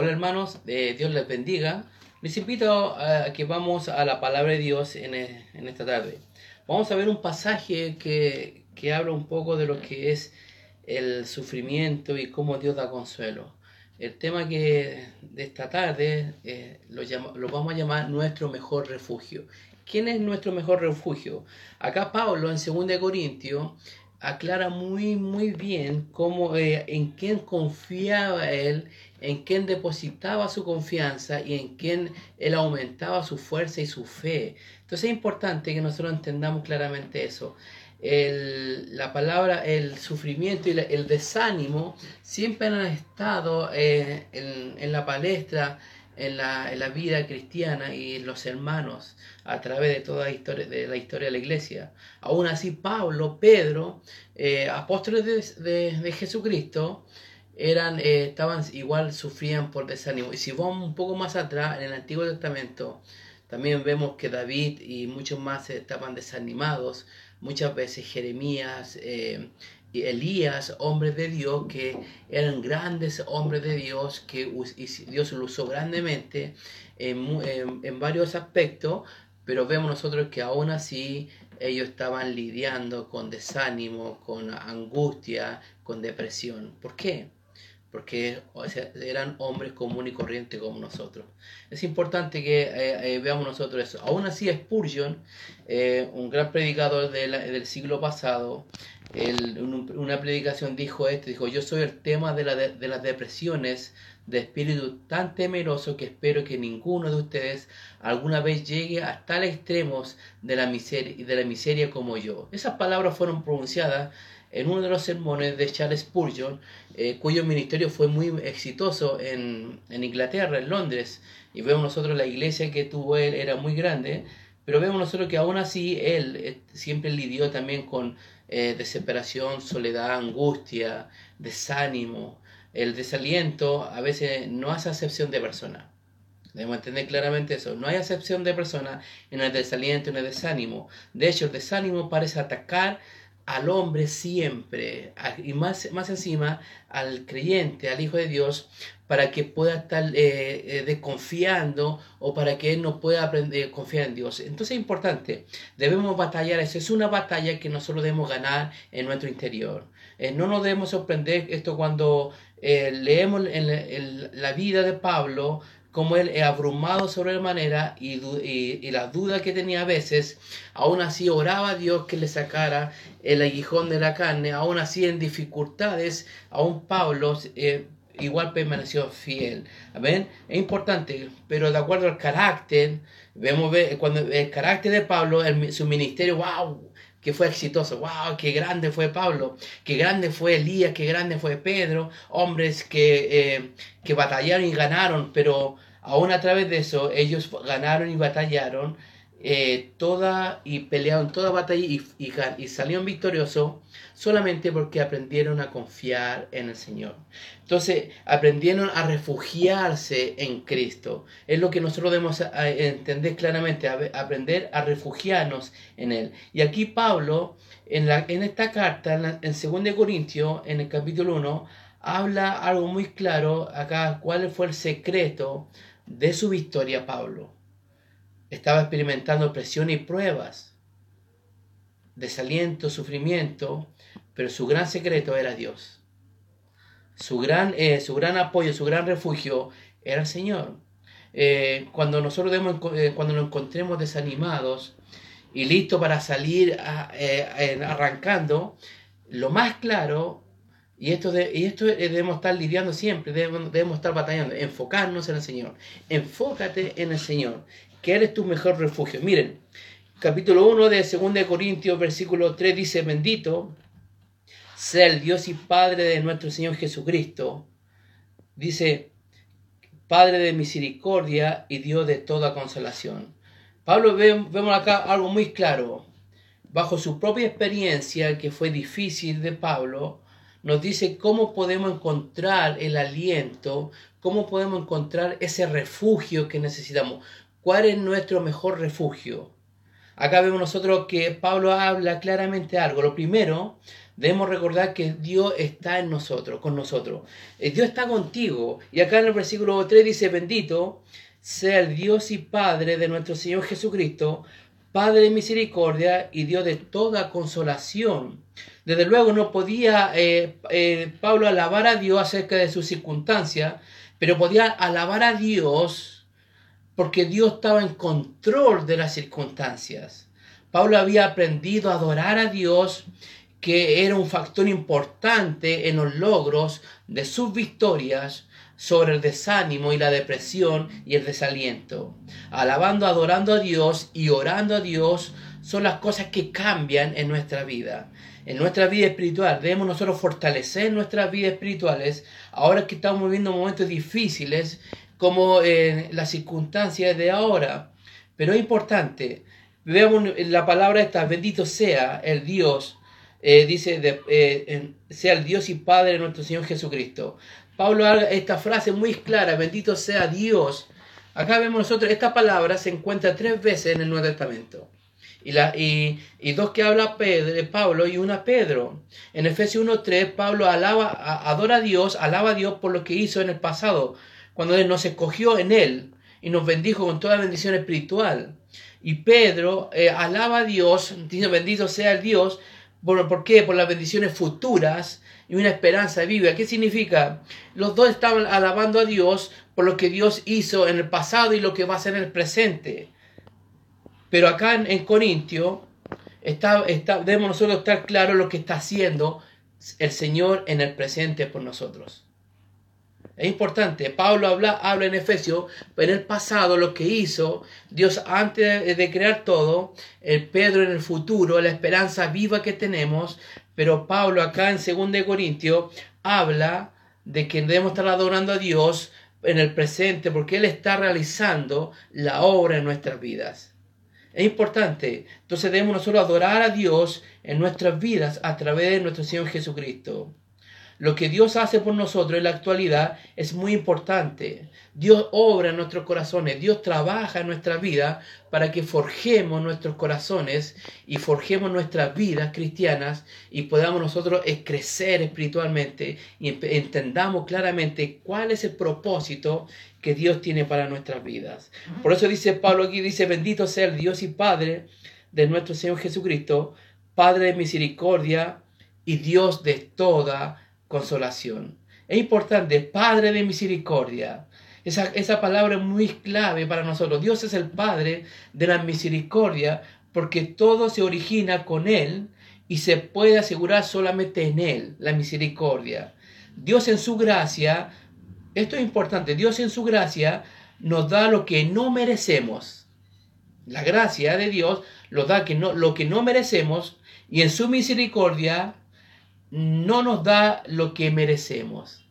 Hola hermanos, eh, Dios les bendiga. Les invito a que vamos a la palabra de Dios en, e, en esta tarde. Vamos a ver un pasaje que, que, habla un poco de lo que es el sufrimiento y cómo Dios da consuelo. El tema que de esta tarde eh, lo, lo vamos a llamar nuestro mejor refugio. ¿Quién es nuestro mejor refugio? Acá Pablo en 2 Corintios aclara muy, muy bien cómo, eh, en quién confiaba él, en quién depositaba su confianza y en quién él aumentaba su fuerza y su fe. Entonces es importante que nosotros entendamos claramente eso. El, la palabra, el sufrimiento y el desánimo siempre han estado eh, en, en la palestra en la, en la, vida cristiana y los hermanos a través de toda la historia de la, historia de la iglesia. Aún así, Pablo, Pedro, eh, apóstoles de, de, Jesucristo, eran, eh, estaban igual, sufrían por desánimo. Y si vamos un poco más atrás, en el Antiguo Testamento, también vemos que David y muchos más estaban desanimados. Muchas veces Jeremías, eh, Elías, hombres de Dios, que eran grandes hombres de Dios, que Dios lo usó grandemente en, varios aspectos, pero vemos nosotros que aún así ellos estaban lidiando con desánimo, con angustia, con depresión. ¿Por qué? Porque eran hombres comunes y corrientes como nosotros. Es importante que eh, eh, veamos nosotros eso. Aún así, Spurgeon, eh, un gran predicador del siglo pasado, una predicación dijo esto, dijo, yo soy el tema de, la de, las depresiones de espíritu tan temeroso que espero que ninguno de ustedes alguna vez llegue a tal extremos de la miseria, de la miseria como yo. Esas palabras fueron pronunciadas en uno de los sermones de Charles Spurgeon, eh, cuyo ministerio fue muy exitoso en, en Inglaterra, en Londres, y vemos nosotros la iglesia que tuvo él era muy grande, pero vemos nosotros que aún así él eh, siempre lidió también con eh, desesperación, soledad, angustia, desánimo. El desaliento a veces no hace acepción de persona. Debemos entender claramente eso. No hay acepción de persona en el desaliento, en el desánimo. De hecho, el desánimo parece atacar al hombre siempre, y más, más encima al creyente, al Hijo de Dios, para que pueda estar eh, eh, desconfiando o para que él no pueda aprender, a confiar en Dios. Entonces es importante, debemos batallar eso, es una batalla que nosotros debemos ganar en nuestro interior. Eh, no nos debemos sorprender esto cuando leemos en la vida de Pablo, como él abrumado sobremanera y, y, y la duda que tenía a veces, aún así oraba a Dios que le sacara el aguijón de la carne, aún así en dificultades, aún Pablo eh, igual permaneció fiel. ¿Ven? Es importante, pero de acuerdo al carácter, vemos cuando el carácter de Pablo, su ministerio, wow, que fue exitoso. ¡Wow! ¡Qué grande fue Pablo! ¡Qué grande fue Elías! ¡Qué grande fue Pedro! Hombres que, eh, que batallaron y ganaron, pero aún a través de eso ellos ganaron y batallaron eh, toda y pelearon toda batalla y, salieron victoriosos solamente porque aprendieron a confiar en el Señor. Entonces aprendieron a refugiarse en Cristo. Es lo que nosotros debemos entender claramente, aprender a refugiarnos en Él. Y aquí Pablo, en, la, en esta carta, en, en 2 Corintios, en el capítulo 1, habla algo muy claro acá, cuál fue el secreto de su victoria Pablo estaba experimentando presión y pruebas, desaliento, sufrimiento, pero su gran secreto era Dios. Su gran, eh, su gran apoyo, su gran refugio era el Señor. Eh, cuando nosotros eh, cuando nos encontremos desanimados y listos para salir arrancando, lo más claro, y esto, y esto debemos estar lidiando siempre, debemos, debemos estar batallando, enfocarnos en el Señor. Enfócate en el Señor que eres tu mejor refugio. Miren, capítulo 1 de 2 Corintios, versículo 3 dice, bendito sea el Dios y Padre de nuestro Señor Jesucristo. Dice, Padre de misericordia y Dios de toda consolación. Pablo vemos acá algo muy claro. Bajo su propia experiencia, que fue difícil de Pablo, nos dice cómo podemos encontrar el aliento, cómo podemos encontrar ese refugio que necesitamos. ¿Cuál es nuestro mejor refugio? Acá vemos nosotros que Pablo habla claramente algo. Lo primero, debemos recordar que Dios está en nosotros, con nosotros. Eh, Dios está contigo. Y acá en el versículo 3 dice, bendito sea el Dios y Padre de nuestro Señor Jesucristo, Padre de misericordia y Dios de toda consolación. Desde luego no podía eh, eh, Pablo alabar a Dios acerca de sus circunstancias, pero podía alabar a Dios porque Dios estaba en control de las circunstancias. Pablo había aprendido a adorar a Dios, que era un factor importante en los logros de sus victorias sobre el desánimo y la depresión y el desaliento. Alabando, adorando a Dios y orando a Dios son las cosas que cambian en nuestra vida. En nuestra vida espiritual debemos nosotros fortalecer nuestras vidas espirituales ahora que estamos viviendo momentos difíciles como en las circunstancias de ahora. Pero es importante, veamos la palabra esta, bendito sea el Dios, eh, dice, eh, sea el Dios y Padre de nuestro Señor Jesucristo. Pablo habla esta frase muy clara, bendito sea Dios. Acá vemos nosotros, esta palabra se encuentra tres veces en el Nuevo Testamento. Y, la, y, y dos que habla Pedro, Pablo y una Pedro. En Efesios 1.3, Pablo alaba, adora a Dios, alaba a Dios por lo que hizo en el pasado, cuando Él nos escogió en Él y nos bendijo con toda bendición espiritual. Y Pedro eh, alaba a Dios, dice bendito sea el Dios, ¿por, ¿por qué? Por las bendiciones futuras y una esperanza viva. ¿Qué significa? Los dos estaban alabando a Dios por lo que Dios hizo en el pasado y lo que va a hacer en el presente. Pero acá en, Corintio está, está, debemos nosotros estar claros lo que está haciendo el Señor en el presente por nosotros. Es importante. Pablo habla, habla en Efesios, en el pasado, lo que hizo Dios antes de, crear todo, el Pedro en el futuro, la esperanza viva que tenemos, pero Pablo acá en 2 Corintios habla de que debemos estar adorando a Dios en el presente porque Él está realizando la obra en nuestras vidas. Es importante. Entonces debemos nosotros adorar a Dios en nuestras vidas a través de nuestro Señor Jesucristo. Lo que Dios hace por nosotros en la actualidad es muy importante. Dios obra en nuestros corazones, Dios trabaja en nuestra vida para que forjemos nuestros corazones y forjemos nuestras vidas cristianas y podamos nosotros crecer espiritualmente y entendamos claramente cuál es el propósito que Dios tiene para nuestras vidas. Por eso dice Pablo aquí, dice, bendito sea el Dios y Padre de nuestro Señor Jesucristo, Padre de misericordia y Dios de toda consolación. Es importante, Padre de misericordia. Esa, esa, palabra es muy clave para nosotros. Dios es el Padre de la misericordia porque todo se origina con Él y se puede asegurar solamente en Él, la misericordia. Dios en su gracia, esto es importante, Dios en su gracia nos da lo que no merecemos. La gracia de Dios nos da que no, lo que no merecemos y en su misericordia no nos da lo que merecemos.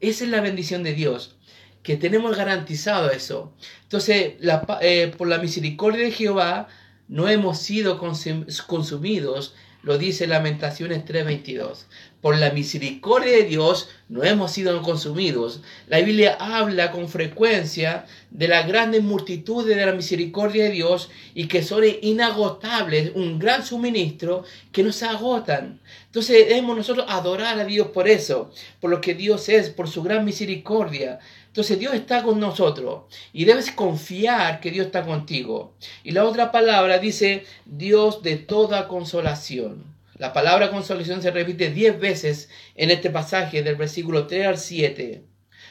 Esa es la bendición de Dios, que tenemos garantizado eso. Entonces, eh, por la misericordia de Jehová, no hemos sido consumidos lo dice Lamentaciones 3:22. Por la misericordia de Dios no hemos sido consumidos. La Biblia habla con frecuencia de la grande multitud de la misericordia de Dios y que son inagotables, un gran suministro que no se agotan. Entonces debemos nosotros adorar a Dios por eso, por lo que Dios es, por su gran misericordia. Entonces Dios está con nosotros y debes confiar que Dios está contigo. Y la otra palabra dice Dios de toda consolación. La palabra consolación se repite diez veces en este pasaje del versículo 3 al 7.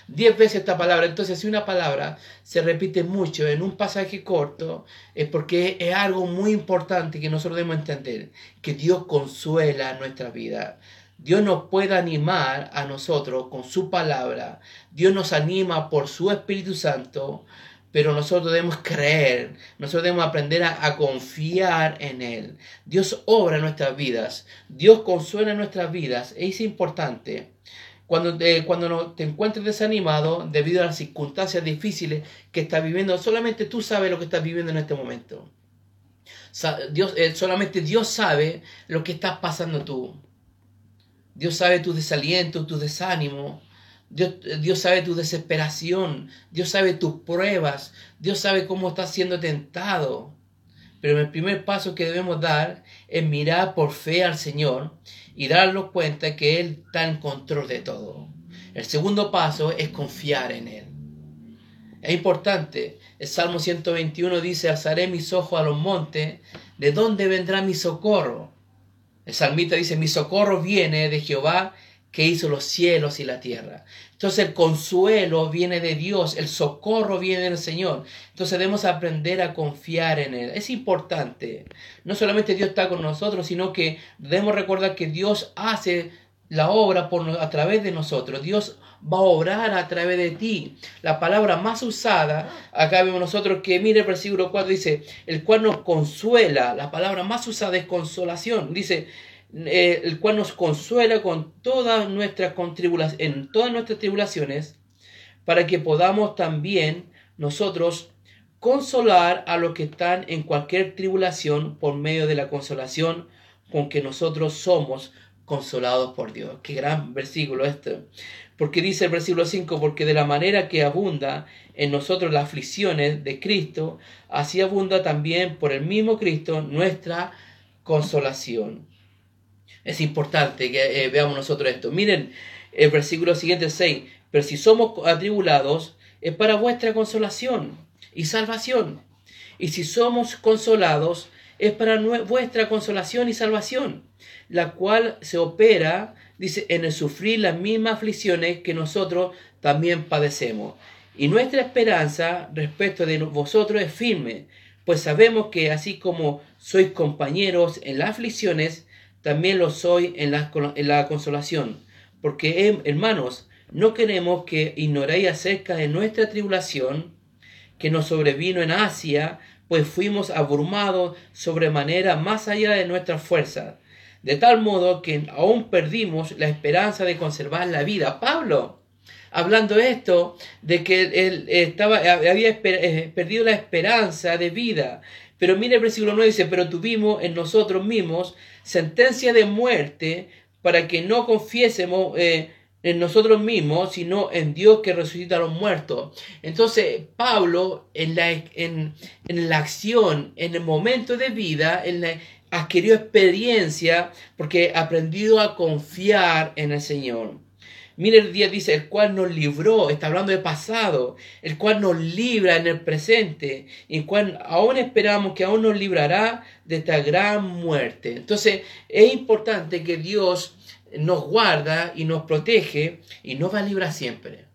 Diez veces esta palabra. Entonces, si una palabra se repite mucho en un pasaje corto, es porque es algo muy importante que nosotros debemos entender, que Dios consuela nuestra vida. Dios nos puede animar a nosotros con su palabra. Dios nos anima por su Espíritu Santo, pero nosotros debemos creer, nosotros debemos aprender a, confiar en Él. Dios obra nuestras vidas, Dios consuela nuestras vidas. Es importante. Cuando, te, cuando te encuentres desanimado debido a las circunstancias difíciles que estás viviendo, solamente tú sabes lo que estás viviendo en este momento. Dios, eh, solamente Dios sabe lo que estás pasando tú. Dios sabe tu desaliento, tu desánimo. Dios, Dios, sabe tu desesperación. Dios sabe tus pruebas. Dios sabe cómo estás siendo tentado. Pero el primer paso que debemos dar es mirar por fe al Señor y darnos cuenta que Él está en control de todo. El segundo paso es confiar en Él. Es importante. El Salmo 121 dice, alzaré mis ojos a los montes, ¿de dónde vendrá mi socorro? El salmista dice, mi socorro viene de Jehová que hizo los cielos y la tierra. Entonces el consuelo viene de Dios, el socorro viene del Señor. Entonces debemos aprender a confiar en Él. Es importante. No solamente Dios está con nosotros, sino que debemos recordar que Dios hace la obra por, a través de nosotros. Dios va a obrar a través de ti. La palabra más usada, acá vemos nosotros que, mire el versículo 4, dice, el cual nos consuela. La palabra más usada es consolación. Dice, eh, el cual nos consuela con todas nuestras en todas nuestras tribulaciones, para que podamos también nosotros consolar a los que están en cualquier tribulación por medio de la consolación con que nosotros somos consolados por Dios. Qué gran versículo este. Porque dice el versículo 5, porque de la manera que abunda en nosotros las aflicciones de Cristo, así abunda también por el mismo Cristo nuestra consolación. Es importante que eh, veamos nosotros esto. Miren el versículo siguiente 6. Pero si somos atribulados, es para vuestra consolación y salvación. Y si somos consolados, es para vuestra consolación y salvación, la cual se opera, dice, en el sufrir las mismas aflicciones que nosotros también padecemos. Y nuestra esperanza respecto de vosotros es firme, pues sabemos que así como sois compañeros en las aflicciones, también lo soy en la, en la consolación. Porque, hermanos, no queremos que ignoréis acerca de nuestra tribulación que nos sobrevino en Asia, pues fuimos abrumados sobremanera más allá de nuestras fuerzas, de tal modo que aún perdimos la esperanza de conservar la vida. Pablo, hablando esto, de que él estaba, había eh, perdido la esperanza de vida, pero mire el versículo 9 dice, pero tuvimos en nosotros mismos sentencia de muerte para que no confiésemos eh, en nosotros mismos, sino en Dios que resucita a los muertos. Entonces, Pablo, en la, en, en la acción, en el momento de vida, en la, adquirió experiencia porque ha aprendido a confiar en el Señor. Mire el día dice, el cual nos libró, está hablando de pasado, el cual nos libra en el presente, y cual aún esperamos que aún nos librará de esta gran muerte. Entonces es importante que Dios nos guarda y nos protege y nos va a librar siempre.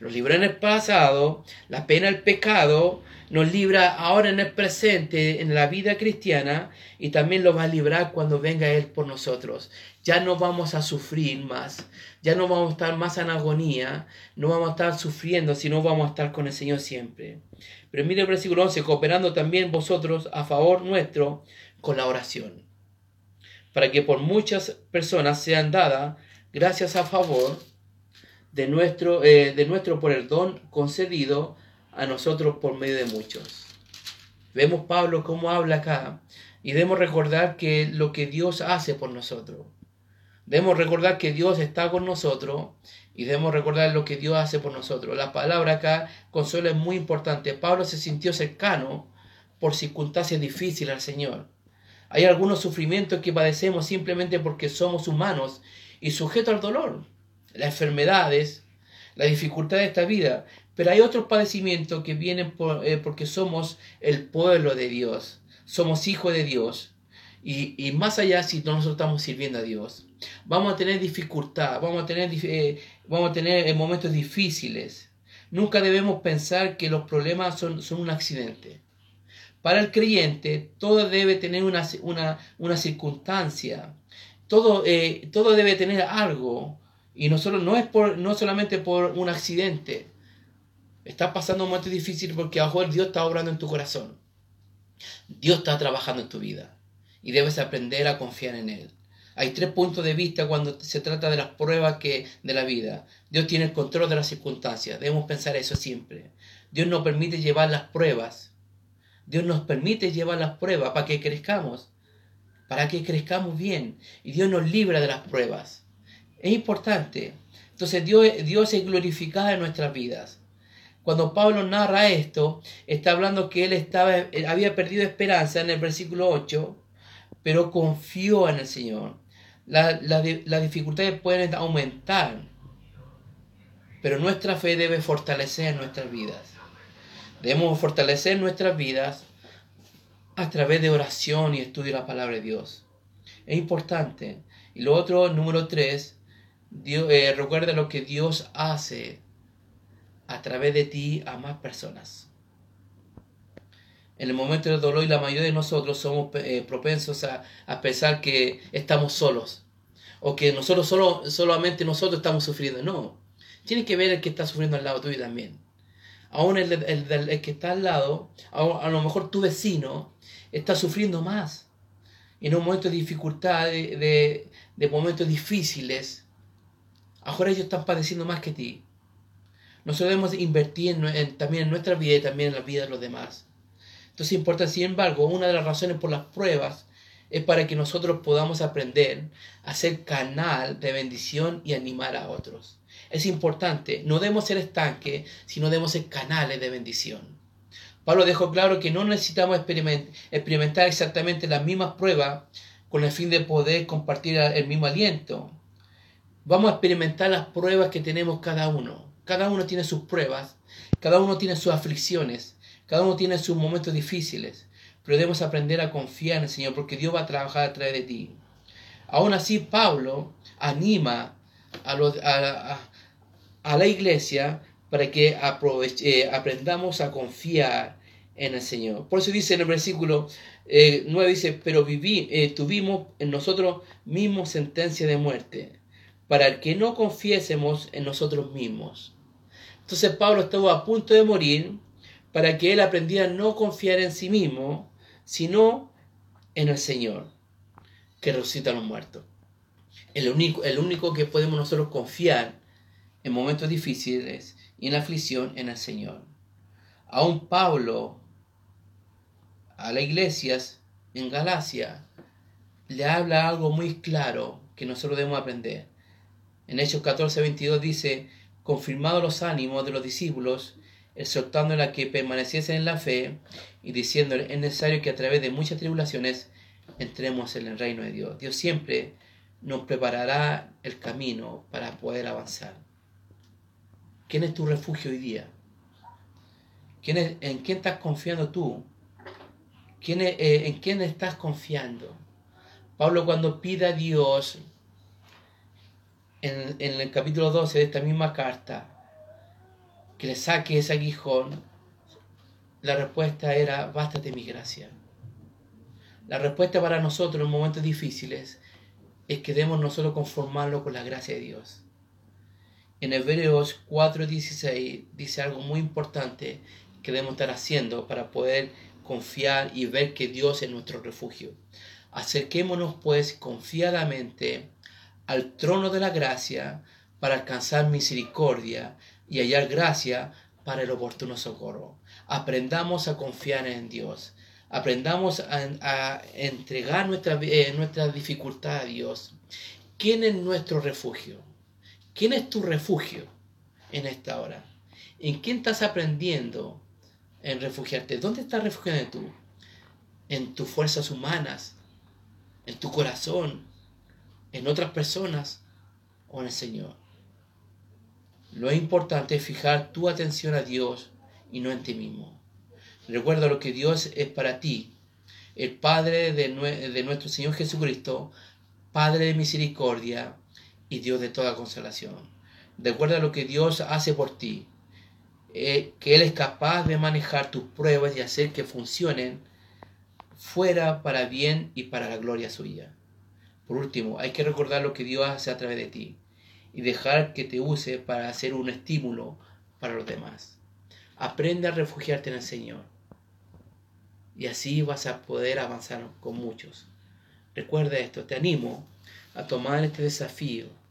Nos libró en el pasado, la pena del pecado, nos libra ahora en el presente, en la vida cristiana, y también lo va a librar cuando venga Él por nosotros. Ya no vamos a sufrir más, ya no vamos a estar más en agonía, no vamos a estar sufriendo, sino vamos a estar con el Señor siempre. Pero mire el versículo 11, cooperando también vosotros a favor nuestro con la oración, para que por muchas personas sean dadas gracias a favor de nuestro, eh, de nuestro por concedido a nosotros por medio de muchos. Vemos Pablo cómo habla acá y debemos recordar que lo que Dios hace por nosotros. Debemos recordar que Dios está con nosotros y debemos recordar lo que Dios hace por nosotros. La palabra acá, consuelo, es muy importante. Pablo se sintió cercano por circunstancias difíciles al Señor. Hay algunos sufrimientos que padecemos simplemente porque somos humanos y sujetos al dolor, las enfermedades, la dificultad de esta vida. Pero hay otros padecimientos que vienen eh, porque somos el pueblo de Dios, somos hijos de Dios. Y, más allá si nosotros estamos sirviendo a Dios. Vamos a tener dificultad, vamos a tener, eh, eh, momentos difíciles. Nunca debemos pensar que los problemas son un accidente. Para el creyente, todo debe tener una, una, una circunstancia. Todo, todo debe tener algo. Y nosotros no es por, no solamente por un accidente. Estás pasando un momento difícil porque a mejor Dios está obrando en tu corazón. Dios está trabajando en tu vida y debes aprender a confiar en Él. Hay tres puntos de vista cuando se trata de las pruebas que, de la vida. Dios tiene el control de las circunstancias. Debemos pensar eso siempre. Dios nos permite llevar las pruebas. Dios nos permite llevar las pruebas para que crezcamos. Para que crezcamos bien. Y Dios nos libra de las pruebas. Es importante. Entonces Dios, es glorificado en nuestras vidas. cuando Pablo narra esto, está hablando que él estaba, había perdido esperanza en el versículo 8, pero confió en el Señor. las dificultades pueden aumentar, pero nuestra fe debe fortalecer nuestras vidas. Debemos fortalecer nuestras vidas a través de oración y estudio de la palabra de Dios. Es importante. Y lo otro, número tres, eh, recuerda lo que Dios hace a través de ti a más personas. En el momento del dolor la mayoría de nosotros somos eh, propensos a, pensar que estamos solos o que nosotros solo, solamente nosotros estamos sufriendo. No, tiene que ver el que está sufriendo al lado tuyo también. Aún el, el, que está al lado, a, lo mejor tu vecino está sufriendo más. En un momento de dificultad, de, de momentos difíciles, ahora ellos están padeciendo más que ti. Nosotros debemos invertir también en nuestra vida y también en la vida de los demás. Entonces importa, sin embargo, una de las razones por las pruebas es para que nosotros podamos aprender a ser canal de bendición y animar a otros. Es importante, no debemos ser estanques, sino debemos ser canales de bendición. Pablo dejó claro que no necesitamos experimentar exactamente las mismas pruebas con el fin de poder compartir el mismo aliento. Vamos a experimentar las pruebas que tenemos cada uno. Cada uno tiene sus pruebas, cada uno tiene sus aflicciones, cada uno tiene sus momentos difíciles, pero debemos aprender a confiar en el Señor porque Dios va a trabajar a través de ti. Aún así, Pablo anima a, a, la iglesia para que eh, aprendamos a confiar en el Señor. Por eso dice en el versículo 9, eh, dice, pero viví, eh, tuvimos en nosotros mismos sentencia de muerte para que no confiésemos en nosotros mismos. Entonces Pablo estuvo a punto de morir para que él aprendiera a no confiar en sí mismo, sino en el Señor, que resucita a los muertos. El único, el único que podemos nosotros confiar en momentos difíciles y en la aflicción en el Señor. Aún Pablo a las iglesias en Galacia le habla algo muy claro que nosotros debemos aprender. En Hechos 14, 22 dice, confirmado los ánimos de los discípulos, exhortándoles a que permaneciesen en la fe y diciéndole, es necesario que a través de muchas tribulaciones entremos en el reino de Dios. Dios siempre nos preparará el camino para poder avanzar. ¿Quién es tu refugio hoy día? ¿Quién ¿En quién estás confiando tú? ¿Quién eh, ¿En quién estás confiando? Pablo cuando pide a Dios en, el capítulo 12 de esta misma carta, que le saque ese aguijón, la respuesta era, bástate mi gracia. La respuesta para nosotros en momentos difíciles es que debemos nosotros conformarlo con la gracia de Dios. En Hebreos 4:16 dice algo muy importante que debemos estar haciendo para poder confiar y ver que Dios es nuestro refugio. Acerquémonos pues confiadamente al trono de la gracia para alcanzar misericordia y hallar gracia para el oportuno socorro. Aprendamos a confiar en Dios. Aprendamos a, entregar nuestra, eh, nuestra dificultad a Dios. ¿Quién es nuestro refugio? ¿Quién es tu refugio en esta hora? ¿En quién estás aprendiendo en refugiarte? ¿Dónde estás refugiando tú? ¿En tus fuerzas humanas? ¿En tu corazón? en otras personas o en el Señor. Lo importante es fijar tu atención a Dios y no en ti mismo. Recuerda lo que Dios es para ti, el Padre de, nuestro Señor Jesucristo, Padre de misericordia y Dios de toda consolación. Recuerda lo que Dios hace por ti, eh, que Él es capaz de manejar tus pruebas y hacer que funcionen fuera para bien y para la gloria suya. Por último, hay que recordar lo que Dios hace a través de ti y dejar que te use para hacer un estímulo para los demás. Aprende a refugiarte en el Señor y así vas a poder avanzar con muchos. Recuerda esto, te animo a tomar este desafío,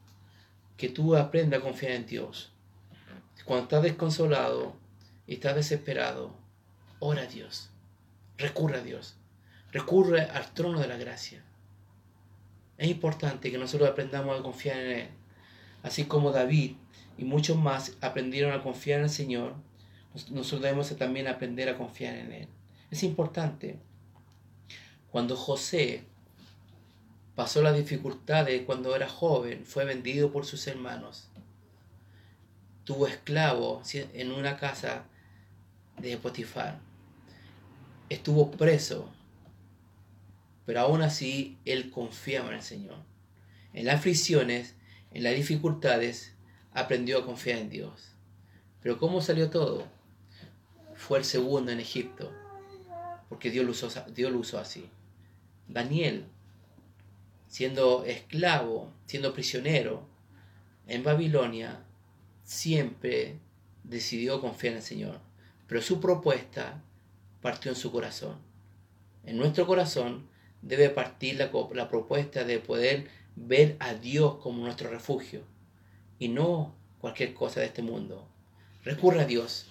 que tú aprendas a confiar en Dios. Cuando estás desconsolado y estás desesperado, ora a Dios, recurre a Dios, recurre al trono de la gracia es importante que nosotros aprendamos a confiar en Él. Así como David y muchos más aprendieron a confiar en el Señor nosotros debemos también aprender a confiar en Él. Es importante. Cuando José pasó las dificultades cuando era joven, fue vendido por sus hermanos, tuvo esclavo en una casa de Potifar, estuvo preso, pero aún así él confiaba en el Señor. En las aflicciones, en las dificultades, aprendió a confiar en Dios. Pero ¿cómo salió todo? Fue el segundo en Egipto, porque Dios lo usó, Dios lo usó así. Daniel, siendo esclavo, siendo prisionero en Babilonia, siempre decidió confiar en el Señor. Pero su propuesta partió en su corazón. En nuestro corazón debe partir la, la propuesta de poder ver a Dios como nuestro refugio y no cualquier cosa de este mundo. Recurre a Dios,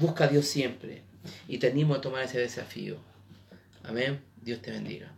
busca a Dios siempre y te animo tomar ese desafío. Amén. Dios te bendiga.